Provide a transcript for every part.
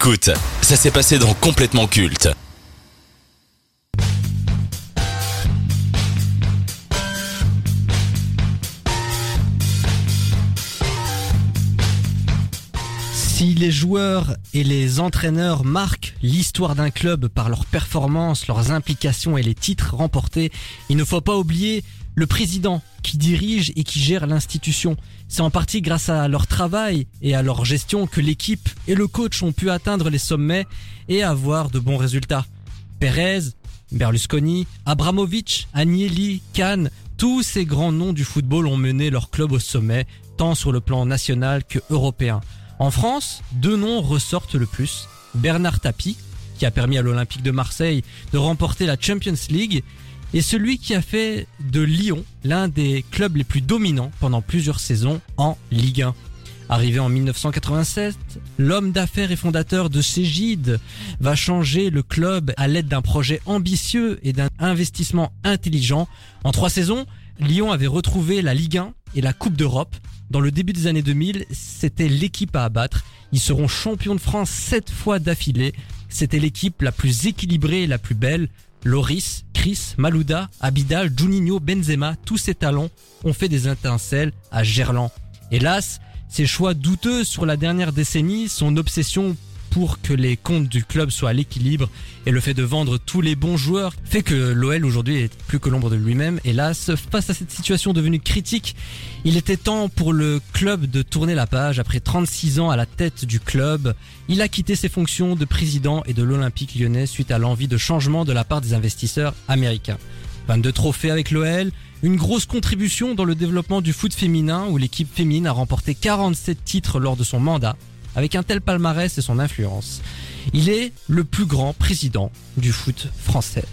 Écoute, ça s'est passé dans Complètement Culte. Si les joueurs et les entraîneurs marquent l'histoire d'un club par leurs performances, leurs implications et les titres remportés, il ne faut pas oublier le président qui dirige et qui gère l'institution. C'est en partie grâce à leur travail et à leur gestion que l'équipe et le coach ont pu atteindre les sommets et avoir de bons résultats. Perez, Berlusconi, Abramovich, Agnelli, Kahn, tous ces grands noms du football ont mené leur club au sommet, tant sur le plan national que européen. En France, deux noms ressortent le plus. Bernard Tapie, qui a permis à l'Olympique de Marseille de remporter la Champions League, et celui qui a fait de Lyon l'un des clubs les plus dominants pendant plusieurs saisons en Ligue 1. Arrivé en 1987, l'homme d'affaires et fondateur de Cégide va changer le club à l'aide d'un projet ambitieux et d'un investissement intelligent. En trois saisons, Lyon avait retrouvé la Ligue 1 et la Coupe d'Europe. Dans le début des années 2000, c'était l'équipe à abattre. Ils seront champions de France sept fois d'affilée. C'était l'équipe la plus équilibrée et la plus belle. Loris, Chris, Malouda, Abidal, Juninho, Benzema, tous ces talents ont fait des étincelles à Gerland. Hélas, ses choix douteux sur la dernière décennie, son obsession pour que les comptes du club soient à l'équilibre et le fait de vendre tous les bons joueurs fait que l'OL aujourd'hui est plus que l'ombre de lui-même. Hélas, face à cette situation devenue critique, il était temps pour le club de tourner la page. Après 36 ans à la tête du club, il a quitté ses fonctions de président et de l'Olympique lyonnais suite à l'envie de changement de la part des investisseurs américains. 22 trophées avec l'OL, une grosse contribution dans le développement du foot féminin où l'équipe féminine a remporté 47 titres lors de son mandat avec un tel palmarès et son influence. Il est le plus grand président du foot français.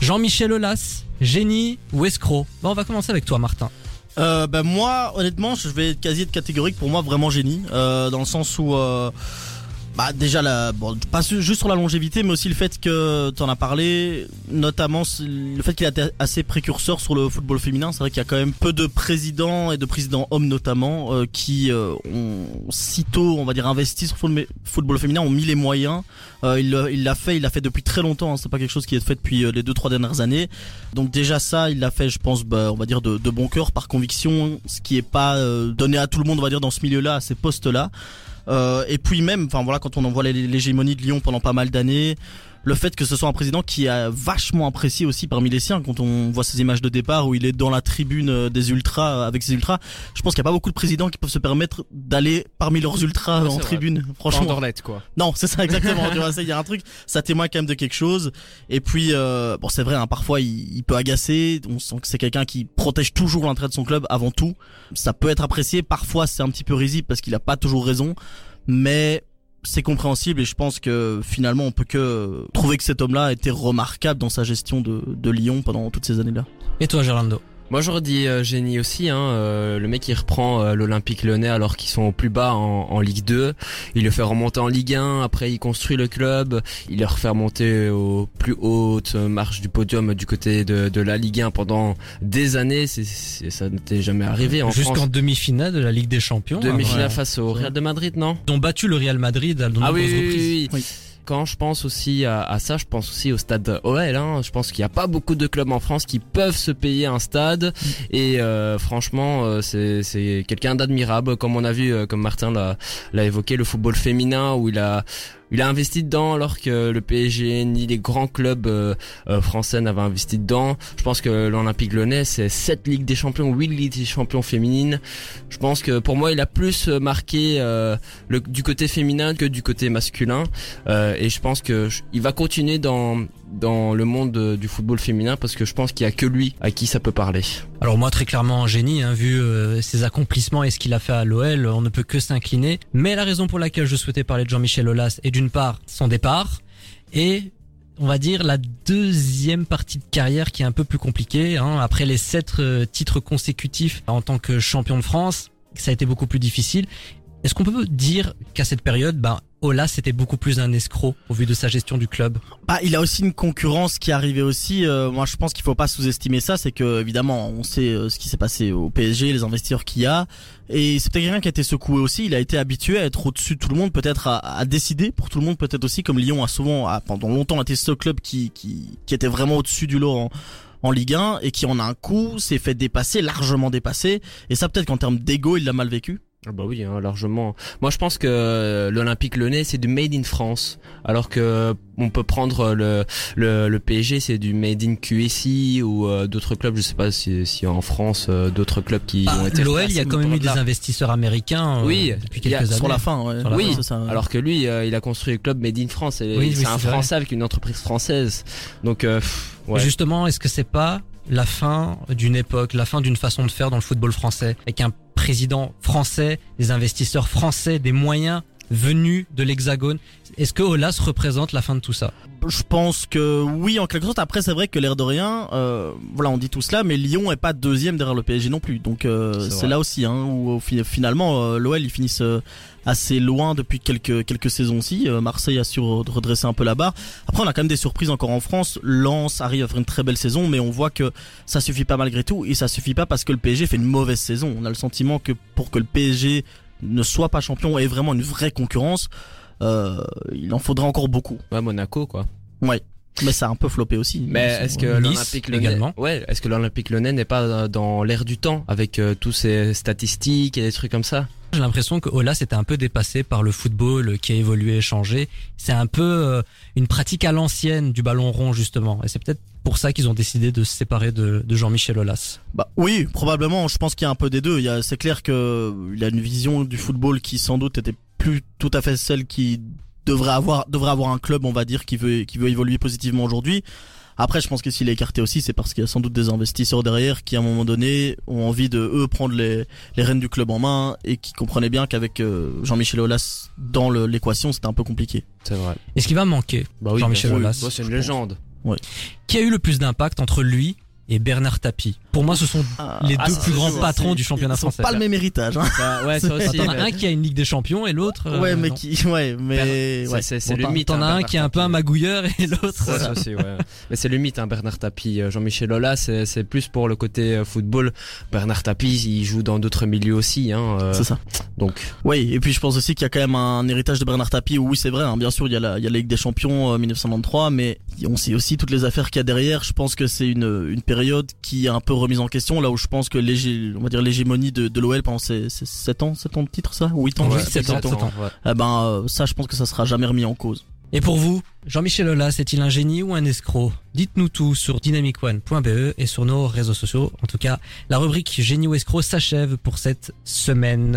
Jean-Michel Aulas, génie ou escroc? On va commencer avec toi Martin. Euh, ben moi, honnêtement, je vais être quasi être catégorique. Pour moi, vraiment génie, euh, dans le sens où euh, bah déjà la, bon, pas juste sur la longévité, mais aussi le fait que tu en as parlé, notamment le fait qu'il a été assez précurseur sur le football féminin. C'est vrai qu'il y a quand même peu de présidents et de présidents hommes notamment euh, qui euh, ont sitôt, on va dire, investi sur le football féminin, ont mis les moyens. Euh, il l'a fait, il l'a fait depuis très longtemps. Hein, c'est pas quelque chose qui est fait depuis les deux trois dernières années. Donc déjà ça, il l'a fait, je pense, bah, on va dire de, de bon cœur, par conviction, ce qui est pas donné à tout le monde, on va dire, dans ce milieu-là, à ces postes-là. Euh, et puis même, enfin voilà, quand on en voit l'hégémonie de Lyon pendant pas mal d'années, le fait que ce soit un président qui a vachement apprécié aussi parmi les siens quand on voit ces images de départ où il est dans la tribune euh, des ultras avec ses ultras je pense qu'il n'y a pas beaucoup de présidents qui peuvent se permettre d'aller parmi leurs ultras en tribune franchement. quoi. Non c'est ça exactement tu vois il y a un truc ça témoigne quand même de quelque chose. Et puis euh, bon c'est vrai hein, parfois il, il, peut agacer on sent que c'est quelqu'un qui protège toujours l'intérêt de son club avant tout. Ça peut être apprécié parfois c'est un petit peu risible parce qu'il a pas toujours raison. Mais c'est compréhensible et je pense que finalement on peut que trouver que cet homme-là a été remarquable dans sa gestion de, Lyon pendant toutes ces années-là. Et toi Gerlando? Moi j'aurais dit euh, génie aussi, hein, euh, le mec il reprend euh, l'Olympique Lyonnais alors qu'ils sont au plus bas en, en, Ligue 2, il le fait remonter en Ligue 1, après il construit le club, il le refait remonter aux plus hautes marches du podium du côté de, de la Ligue 1 pendant des années, c'est, ça n'était jamais arrivé en Jusqu'en demi-finale de la Ligue des Champions. Demi-finale face au Real de Madrid, non? Ils ont battu le Real Madrid à de ah, oui, reprises. Oui, oui, quand je pense aussi à, ça, je pense aussi au stade OL. Hein. Je pense qu'il n'y a pas beaucoup de clubs en France qui peuvent se payer un stade. Mm. Et euh, franchement, euh, c'est quelqu'un d'admirable, comme on a vu, euh, comme Martin l'a évoqué, le football féminin où il a il a investi dedans alors que le PSG ni les grands clubs euh, euh, français n'avaient investi dedans. Je pense que l'Olympique Lyonnais c'est 7 Ligues des Champions, 8 Ligues des Champions féminines. Je pense que pour moi il a plus marqué euh, du côté féminin que du côté masculin et je pense que il va continuer dans dans le monde du football féminin parce que je pense qu'il y a que lui à qui ça peut parler. Alors moi très clairement un génie, hein, vu euh, ses accomplissements et ce qu'il a fait à l'OL, on ne peut que s'incliner. Mais la raison pour laquelle je souhaitais parler de Jean-Michel Aulas est d'une part son départ et on va dire la deuxième partie de carrière qui est un peu plus compliquée. Hein. Après les sept euh, titres consécutifs en tant que champion de France, ça a été beaucoup plus difficile. Est-ce qu'on peut dire qu'à cette période, ben, Ola c'était beaucoup plus un escroc au vu de sa gestion du club? Bah, il a aussi une concurrence qui arrivée aussi. Euh, moi, je pense qu'il faut pas sous-estimer ça. C'est que évidemment, on sait euh, ce qui s'est passé au PSG, les investisseurs qu'il y a, et c'est peut-être quelqu'un qui a été secoué aussi. Il a été habitué à être au-dessus de tout le monde, peut-être à, décider pour tout le monde, peut-être aussi comme Lyon a souvent, pendant longtemps, été ce club qui était vraiment au-dessus du lot en, en Ligue 1 et qui en a un coup s'est fait dépasser, largement dépasser. Et ça, peut-être qu'en termes d'ego, il l'a mal vécu. Ah bah oui, hein, largement. Moi, je pense que euh, l'Olympique Lyonnais c'est du made in France, alors que euh, on peut prendre le le, le PSG, c'est du made in QSI ou euh, d'autres clubs. Je sais pas si, si en France d'autres clubs qui Bah, ont été. L'OL, il y a quand même eu des investisseurs américains euh, Oui, depuis y a- quelques années. Sur la fin, ouais. Sur la Oui, ça, ouais. Alors que lui, euh, il a construit le club Made in France. Et Oui, c'est oui, un vrai. Français avec une entreprise française. Donc, euh, pff, ouais. Justement, est-ce que c'est pas la fin d'une époque, la fin d'une façon de faire dans le football français, avec un président français, des investisseurs français, des moyens venus de l'Hexagone. Est-ce que Olas représente la fin de tout ça? Je pense que oui, en quelque sorte. Après, c'est vrai que l'air de rien, euh, voilà, on dit tout cela, mais Lyon est pas deuxième derrière le PSG non plus. Donc euh, C'est là aussi, hein, où finalement euh, l'OL ils finissent assez loin depuis quelques quelques saisons aussi. Euh, Marseille a su re- redresser un peu la barre. Après, on a quand même des surprises encore en France. Lens arrive à faire une très belle saison, mais on voit que ça suffit pas malgré tout, et ça suffit pas parce que le PSG fait une mauvaise saison. On a le sentiment que pour que le PSG ne soit pas champion et vraiment une vraie concurrence, il en faudrait encore beaucoup. Ouais, Monaco, quoi. Ouais. Mais ça a un peu floppé aussi. Mais est-ce que l'Olympique également. ouais, est-ce que l'Olympique Lyonnais n'est pas euh, dans l'air du temps avec euh, tous ces statistiques et des trucs comme ça? J'ai l'impression que Olas était un peu dépassé par le football qui a évolué et changé. C'est un peu euh, une pratique à l'ancienne du ballon rond justement. Et c'est peut-être pour ça qu'ils ont décidé de se séparer de, de Jean-Michel Olas. Bah oui, probablement. Je pense qu'il y a un peu des deux. Il y a, c'est clair que il a une vision du football qui sans doute était plus tout à fait celle qui devrait avoir devrait avoir un club, on va dire, qui veut qui veut évoluer positivement aujourd'hui. Après, je pense que s'il est écarté aussi, c'est parce qu'il y a sans doute des investisseurs derrière qui, à un moment donné, ont envie de eux prendre les, les rênes du club en main et qui comprenaient bien qu'avec euh, Jean-Michel Aulas dans l'équation, c'était un peu compliqué. C'est vrai. Est-ce qu'il va manquer Bah oui, Jean-Michel. Aulas, Bah, c'est une légende. Qui a eu le plus d'impact entre lui et Bernard Tapie Pour moi, ce sont les ah, deux plus grands patrons du championnat ils sont français. Pas le même héritage. Hein. Bah, ouais, ça aussi. T'en as mais- un qui a une Ligue des Champions et l'autre. euh, ouais, mais non. qui, ouais, mais C'est- ouais. c'est c'est Bon, le mythe. T'en hein, as un Bernard qui est un peu un magouilleur et l'autre. Ouais, ça aussi, ouais. Mais c'est le mythe, hein, Bernard Tapie. Euh, Jean-Michel Lola, c'est plus pour le côté euh, football. Bernard Tapie, il joue dans d'autres milieux aussi. Hein, euh, C'est ça. donc, Oui, et puis je pense aussi qu'il y a quand même un héritage de Bernard Tapie. où Oui, c'est vrai. hein, bien sûr, il y a la, il y a la Ligue des Champions euh, 1993, mais on sait aussi toutes les affaires qu'il y a derrière. Je pense que c'est une, une période qui est un peu remise en question, là où je pense que l'hégé- on va dire l'hégémonie de, de l'OL pendant ces, ces 7 ans, 7 ans de titre, ça, ou 8 ans, Ouais, ans, ouais. Eh ben, euh, ça, je pense que ça sera jamais remis en cause. Et pour vous, Jean-Michel Aulas est-il un génie ou un escroc? Dites-nous tout sur dynamicone.be et sur nos réseaux sociaux. En tout cas, la rubrique génie ou escroc s'achève pour cette semaine.